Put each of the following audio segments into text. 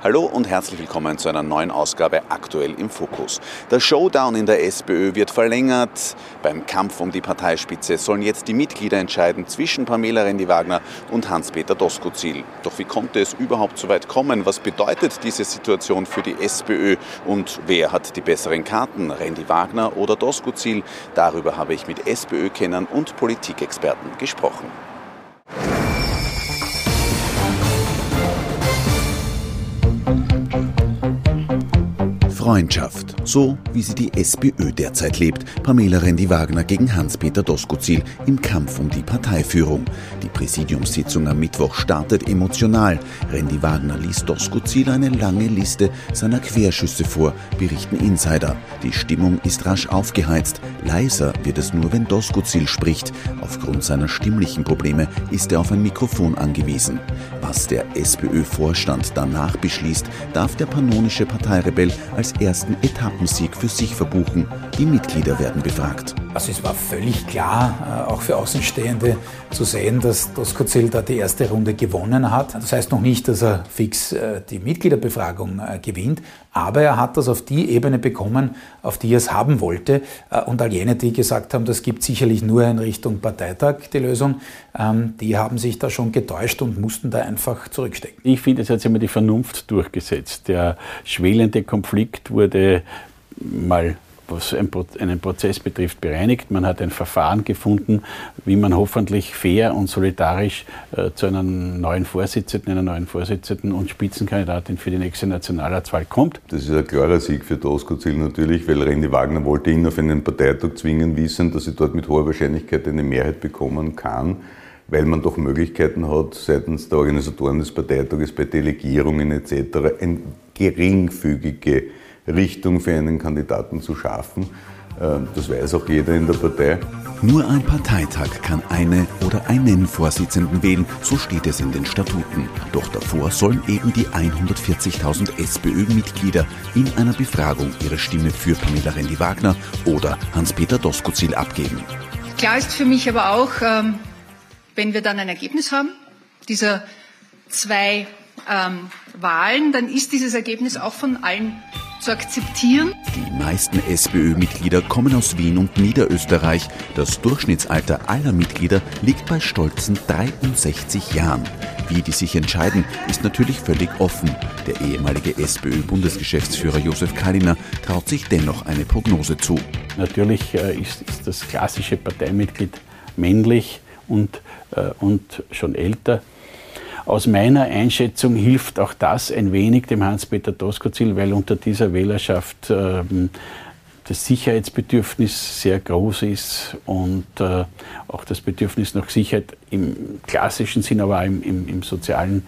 Hallo und herzlich willkommen zu einer neuen Ausgabe Aktuell im Fokus. Der Showdown in der SPÖ wird verlängert. Beim Kampf um die Parteispitze sollen jetzt die Mitglieder entscheiden zwischen Pamela Rendi-Wagner und Hans-Peter Doskozil. Doch wie konnte es überhaupt so weit kommen? Was bedeutet diese Situation für die SPÖ? Und wer hat die besseren Karten, Rendi-Wagner oder Doskozil? Darüber habe ich mit SPÖ-Kennern und Politikexperten gesprochen. Freundschaft. So wie sie die SPÖ derzeit lebt. Pamela Rendi-Wagner gegen Hans-Peter Doskozil im Kampf um die Parteiführung. Die Präsidiumssitzung am Mittwoch startet emotional. Rendi-Wagner liest Doskozil eine lange Liste seiner Querschüsse vor, berichten Insider. Die Stimmung ist rasch aufgeheizt. Leiser wird es nur, wenn Doskozil spricht. Aufgrund seiner stimmlichen Probleme ist er auf ein Mikrofon angewiesen. Was der SPÖ-Vorstand danach beschließt, darf der pannonische Parteirebell als ersten Etappensieg für sich verbuchen. Die Mitglieder werden befragt. Also es war völlig klar, äh, auch für Außenstehende, zu sehen, dass Doskozil da die erste Runde gewonnen hat. Das heißt noch nicht, dass er fix äh, die Mitgliederbefragung äh, gewinnt, aber er hat das auf die Ebene bekommen, auf die er es haben wollte. Und all jene, die gesagt haben, das gibt sicherlich nur in Richtung Parteitag die Lösung, ähm, die haben sich da schon getäuscht und mussten da einfach zurückstecken. Ich finde, es hat sich immer die Vernunft durchgesetzt. Der schwelende Konflikt wurde mal was einen Prozess betrifft, bereinigt. Man hat ein Verfahren gefunden, wie man hoffentlich fair und solidarisch äh, zu einem neuen Vorsitzenden, einer neuen Vorsitzenden und Spitzenkandidatin für die nächste Nationalratswahl kommt. Das ist ein klarer Sieg für Doskozil natürlich, weil Randy Wagner wollte ihn auf einen Parteitag zwingen, wissen, dass sie dort mit hoher Wahrscheinlichkeit eine Mehrheit bekommen kann weil man doch Möglichkeiten hat, seitens der Organisatoren des Parteitages bei Delegierungen etc. eine geringfügige Richtung für einen Kandidaten zu schaffen. Ähm, das weiß auch jeder in der Partei. Nur ein Parteitag kann eine oder einen Vorsitzenden wählen, so steht es in den Statuten. Doch davor sollen eben die 140.000 SPÖ-Mitglieder in einer Befragung ihre Stimme für Pamela Rendi-Wagner oder Hans-Peter Doskozil abgeben. Klar ist für mich aber auch, ähm, wenn wir dann ein Ergebnis haben, dieser zwei ähm, Wahlen, dann ist dieses Ergebnis auch von allen zu akzeptieren. Die meisten SPÖ-Mitglieder kommen aus Wien und Niederösterreich. Das Durchschnittsalter aller Mitglieder liegt bei stolzen 63 Jahren. Wie die sich entscheiden, ist natürlich völlig offen. Der ehemalige SPÖ-Bundesgeschäftsführer Josef Kaliner traut sich dennoch eine Prognose zu. Natürlich äh, ist, ist das klassische Parteimitglied männlich und, äh, und schon älter. Aus meiner Einschätzung hilft auch das ein wenig dem Hans-Peter Doskozil, weil unter dieser Wählerschaft ähm, das Sicherheitsbedürfnis sehr groß ist und äh, auch das Bedürfnis nach Sicherheit im klassischen Sinn, aber auch im, im, im sozialen,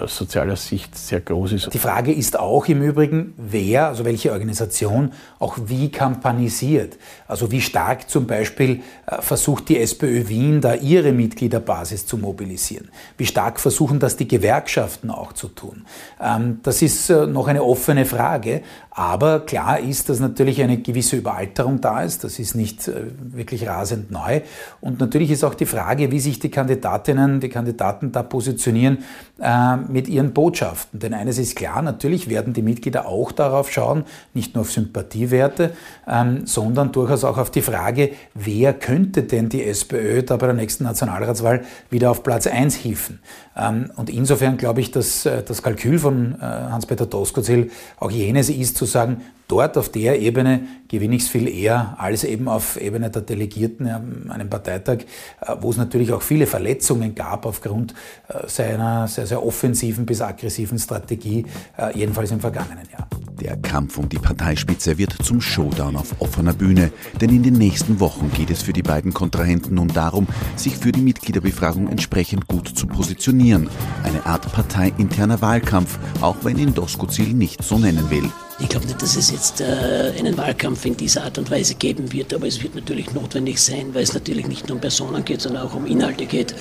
aus sozialer Sicht sehr groß ist. Die Frage ist auch im Übrigen, wer, also welche Organisation auch wie kampanisiert. Also wie stark zum Beispiel äh, versucht die SPÖ Wien da ihre Mitgliederbasis zu mobilisieren. Wie stark versuchen das die Gewerkschaften auch zu tun. Ähm, das ist äh, noch eine offene Frage, aber klar ist, dass natürlich eine gewisse Überalterung da ist. Das ist nicht äh, wirklich rasend neu. Und natürlich ist auch die Frage, wie sich die Kandidatinnen, die Kandidaten da positionieren äh, mit ihren Botschaften. Denn eines ist klar, natürlich werden die Mitglieder auch darauf schauen, nicht nur auf Sympathiewerte, ähm, sondern durchaus auch auf die Frage, wer könnte denn die SPÖ da bei der nächsten Nationalratswahl wieder auf Platz 1 hieven. Ähm, und insofern glaube ich, dass äh, das Kalkül von äh, Hans-Peter Doskozil auch jenes ist, zu sagen, dort auf der Ebene gewinne ich es viel eher als eben auf Ebene der Delegierten an einem Parteitag, äh, wo es natürlich auch viele Verletzungen gab aufgrund äh, seiner sehr, sehr offensiven bis aggressiven Strategie, äh, jedenfalls im vergangenen Jahr. Der Kampf um die Parteispitze wird zum Showdown auf offener Bühne, denn in den nächsten Wochen geht es für die beiden Kontrahenten nun darum, sich für die Mitgliederbefragung entsprechend gut zu positionieren. Eine Art parteiinterner Wahlkampf, auch wenn ihn Doskozil nicht so nennen will. Ich glaube nicht, dass es jetzt äh, einen Wahlkampf in dieser Art und Weise geben wird, aber es wird natürlich notwendig sein, weil es natürlich nicht nur um Personen geht, sondern auch um Inhalte geht,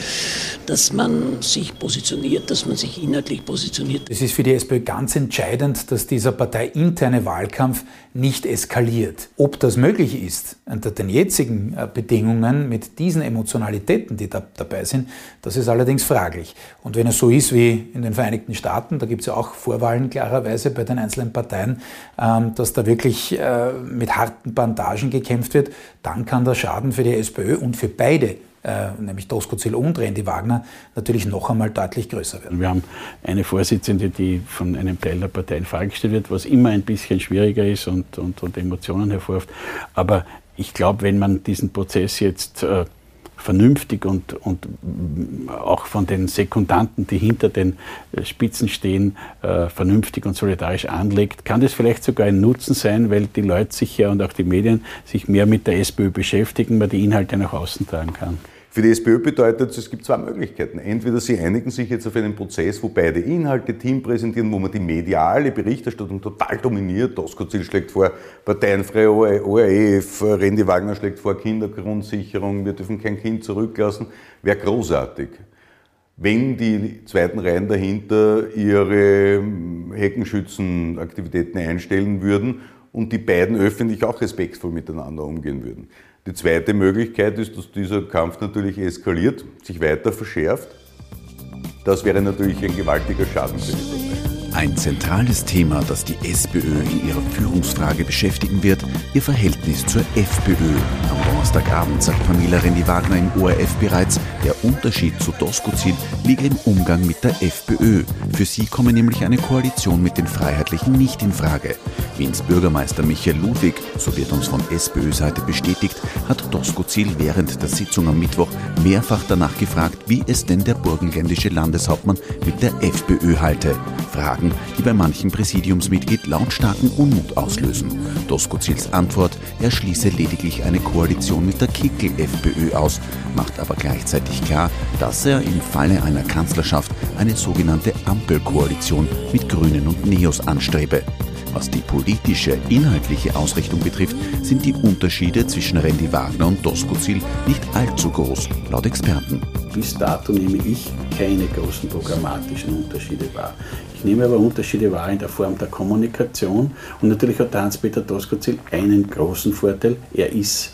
dass man sich positioniert, dass man sich inhaltlich positioniert. Es ist für die SPÖ ganz entscheidend, dass dieser parteiinterne Wahlkampf nicht eskaliert. Ob das möglich ist unter den jetzigen äh, Bedingungen mit diesen Emotionalitäten, die da dabei sind, das ist allerdings fraglich. Und wenn es so ist wie in den Vereinigten Staaten, da gibt es ja auch Vorwahlen klarerweise bei den einzelnen Parteien, dass da wirklich äh, mit harten Bandagen gekämpft wird, dann kann der Schaden für die SPÖ und für beide äh, nämlich Doskozil und Randy Wagner, natürlich noch einmal deutlich größer werden. Wir haben eine Vorsitzende, die von einem Teil der Partei in Frage gestellt wird, was immer ein bisschen schwieriger ist und, und, und Emotionen hervorruft. Aber ich glaube, wenn man diesen Prozess jetzt äh, vernünftig und, und auch von den Sekundanten, die hinter den äh, Spitzen stehen, äh, vernünftig und solidarisch anlegt, kann das vielleicht sogar ein Nutzen sein, weil die Leute sich ja und auch die Medien sich mehr mit der SPÖ beschäftigen, man die Inhalte nach außen tragen kann. Für die SPÖ bedeutet es, es gibt zwei Möglichkeiten. Entweder sie einigen sich jetzt auf einen Prozess, wo beide Inhalte Team präsentieren, wo man die mediale Berichterstattung total dominiert. Doskozil schlägt vor parteienfreie ORF, Randy Wagner schlägt vor Kindergrundsicherung, wir dürfen kein Kind zurücklassen. Wäre großartig. Wenn die zweiten Reihen dahinter ihre Heckenschützenaktivitäten einstellen würden und die beiden öffentlich auch respektvoll miteinander umgehen würden. Die zweite Möglichkeit ist, dass dieser Kampf natürlich eskaliert, sich weiter verschärft. Das wäre natürlich ein gewaltiger Schaden für die Partei. Ein zentrales Thema, das die SPÖ in ihrer Führungsfrage beschäftigen wird, ihr Verhältnis zur FPÖ. Am Donnerstagabend sagt Pamela Rendi-Wagner im ORF bereits, der Unterschied zu Doskozil liege im Umgang mit der FPÖ. Für sie komme nämlich eine Koalition mit den Freiheitlichen nicht in Frage. Wiens Bürgermeister Michael Ludwig, so wird uns von SPÖ-Seite bestätigt, hat Doskozil während der Sitzung am Mittwoch mehrfach danach gefragt, wie es denn der burgenländische Landeshauptmann mit der FPÖ halte. Fragen, die bei manchem Präsidiumsmitglied lautstarken Unmut auslösen. Doskozils Antwort, er schließe lediglich eine Koalition mit der Kickel-FPÖ aus, macht aber gleichzeitig klar, dass er im Falle einer Kanzlerschaft eine sogenannte Ampelkoalition mit Grünen und Neos anstrebe. Was die politische, inhaltliche Ausrichtung betrifft, sind die Unterschiede zwischen Randy Wagner und Doskozil nicht allzu groß, laut Experten. Bis dato nehme ich keine großen programmatischen Unterschiede wahr. Ich nehme aber Unterschiede wahr in der Form der Kommunikation und natürlich hat Hans-Peter Doskozil einen großen Vorteil. Er ist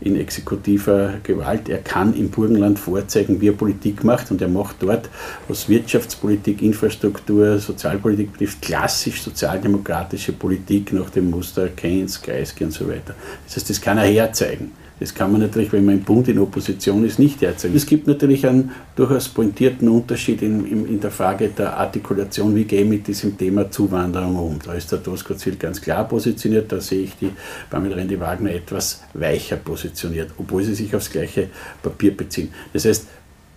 in exekutiver Gewalt. Er kann im Burgenland vorzeigen, wie er Politik macht und er macht dort, was Wirtschaftspolitik, Infrastruktur, Sozialpolitik betrifft, klassisch sozialdemokratische Politik nach dem Muster Keynes, Kreisky und so weiter. Das heißt, das kann er herzeigen. Das kann man natürlich, wenn man im Bund in Opposition ist, nicht erzählen. Es gibt natürlich einen durchaus pointierten Unterschied in, in, in der Frage der Artikulation, wie gehe ich mit diesem Thema Zuwanderung um. Da ist der Doskozil ganz klar positioniert, da sehe ich die Pamela Rendi-Wagner etwas weicher positioniert, obwohl sie sich aufs gleiche Papier beziehen. Das heißt,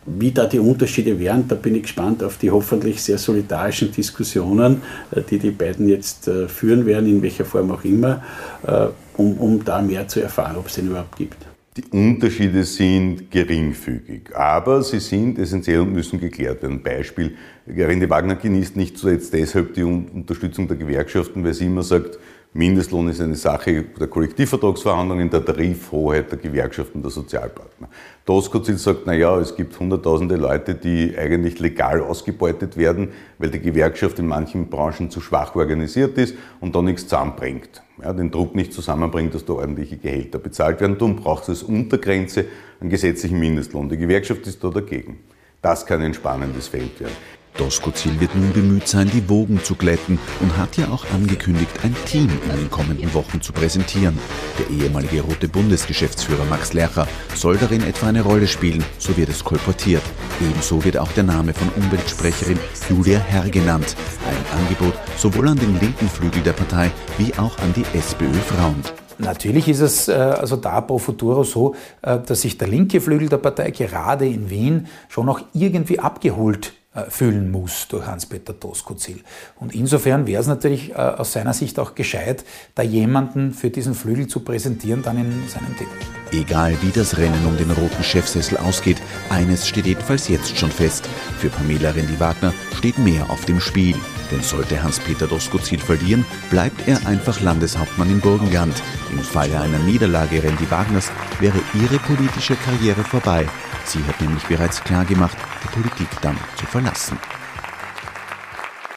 wie da die Unterschiede wären, da bin ich gespannt auf die hoffentlich sehr solidarischen Diskussionen, äh, die die beiden jetzt äh, führen werden, in welcher Form auch immer, äh, um, um da mehr zu erfahren, ob es den überhaupt gibt. Die Unterschiede sind geringfügig, aber sie sind essentiell und müssen geklärt werden. Beispiel, Rende Wagner genießt nicht zuletzt deshalb die Unterstützung der Gewerkschaften, weil sie immer sagt, Mindestlohn ist eine Sache der Kollektivvertragsverhandlungen, der Tarifhoheit der Gewerkschaften, der Sozialpartner. Doskozil sagt, na ja, es gibt hunderttausende Leute, die eigentlich legal ausgebeutet werden, weil die Gewerkschaft in manchen Branchen zu schwach organisiert ist und da nichts zusammenbringt. Ja, den Druck nicht zusammenbringt, dass da ordentliche Gehälter bezahlt werden. Darum braucht es Untergrenze einen gesetzlichen Mindestlohn. Die Gewerkschaft ist da dagegen. Das kann ein spannendes Feld werden. Doskozil wird nun bemüht sein, die Wogen zu glätten und hat ja auch angekündigt, ein Team in den kommenden Wochen zu präsentieren. Der ehemalige rote Bundesgeschäftsführer Max Lercher soll darin etwa eine Rolle spielen, so wird es kolportiert. Ebenso wird auch der Name von Umweltsprecherin Julia Herr genannt. Ein Angebot sowohl an den linken Flügel der Partei wie auch an die SPÖ-Frauen. Natürlich ist es äh, also da pro futuro so, äh, dass sich der linke Flügel der Partei gerade in Wien schon noch irgendwie abgeholt äh, füllen muss durch Hans-Peter Doskozil. Und insofern wäre es natürlich äh, aus seiner Sicht auch gescheit, da jemanden für diesen Flügel zu präsentieren, dann in seinem Titel. Egal wie das Rennen um den roten Chefsessel ausgeht, eines steht jedenfalls jetzt schon fest. Für Pamela Rendi-Wagner steht mehr auf dem Spiel. Denn sollte Hans-Peter Doskozil verlieren, bleibt er einfach Landeshauptmann in Burgenland. Im Falle einer Niederlage Rendi Wagners wäre ihre politische Karriere vorbei Sie hat nämlich bereits klargemacht, die Politik dann zu verlassen.